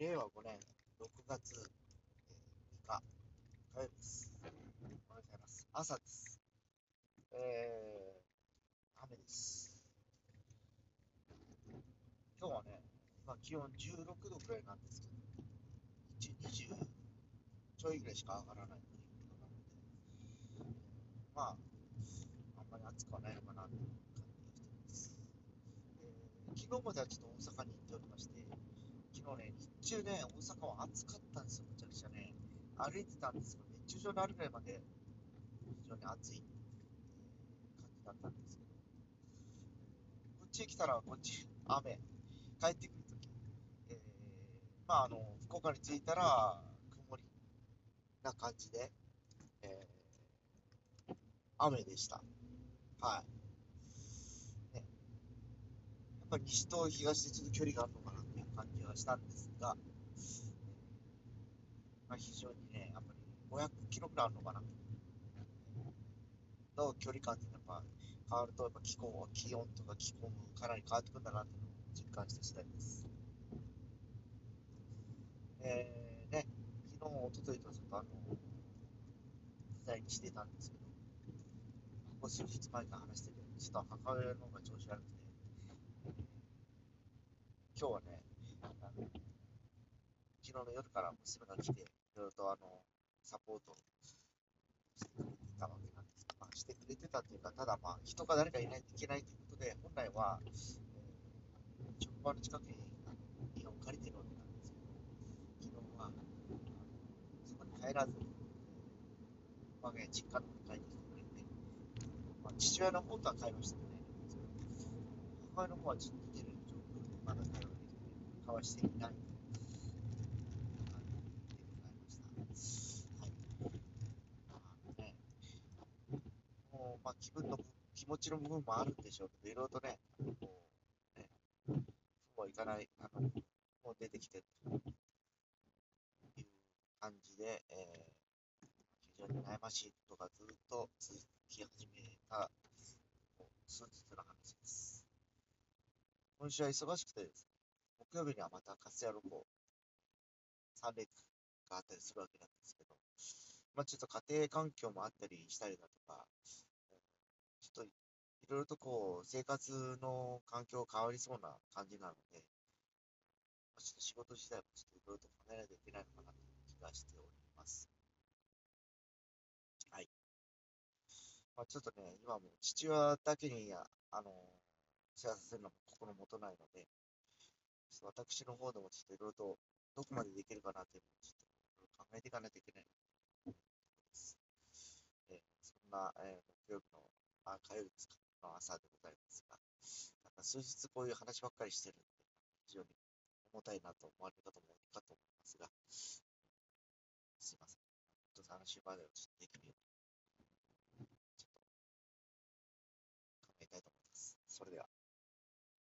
令和5年6月えー3日火曜日です。おはようございます。朝です。えー、雨です。今日はね、今気温16度くらいなんですけど、日中20ちょいぐらいしか上がらないということなので、まあ、あんまり暑くはないのかなという感じがしています。えー昨日まではちょっと大阪に行っておりまして、日ね、日中ね、大阪は暑かったんですよ、めちゃくちゃね。歩いてたんですけど、熱中症になるぐらいまで非常に暑い感じだったんですけど、こっちへ来たらこっち雨、帰ってくるとき、えーまああの、福岡に着いたら曇りな感じで、えー雨でした。はい。ね、やっぱり西と東でちょっと距離があるの感じはしたんですが、まあ、非常にね、やっぱり500キロくらいあるのかな。の距離感ってやっぱ変わると、やっぱ気候、気温とか気候もかなり変わってくるんだなっていうのを実感した次第です。えー、ね、昨日、おとといとちょっとあの、不在にしてたんですけど、ここ数日前から話してるように、ちょっと母親の方が調子悪くて、今日はね、の夜から娘が来て、いろいろとあのサポートしてくれてたわけなんですまあ、してくれてたっていうか、ただまあ、人が誰かいないといけないということで、本来は、えー、職場の近くにあの家を借りてるわけなんですけど、昨日は、そこに帰らずに、我が家実家の方に帰ってきてくれて、まあ、父親の方とは会話してくれない、母親の方はちょっと似てる状況で、まだ会話できて、交わしていない。もうまあ、気分の気持ちの部分もあるんでしょうけど、いろいろとね、こうね、そうはいかない、あの、もう出てきてるという感じで、えー、非常に悩ましいことがずっと続き始めた、こう数日の話です。今週は忙しくてですね、木曜日にはまたカスヤロコ3連があったりするわけなんですけど、まあちょっと家庭環境もあったりしたりだとか、いろいろとこう、生活の環境変わりそうな感じなので、まあちょっと仕事自体もちょっといろいろと考えないといけないのかなという気がしております。はい。まあちょっとね、今も父親だけに、あの、世話させるのも心もとないので、ちょっと私の方でもちょっといろいろとどこまでできるかなというのをちょっといろいろ考えていかないといけないなと思います。えーそんな、えー木曜日の、あ、火曜日ですか、の朝でございますが、なんか数日こういう話ばっかりしてるんで、非常に重たいなと思われる方も多いかと思いますが、すいません。ちょっと話までをちょっとできるように、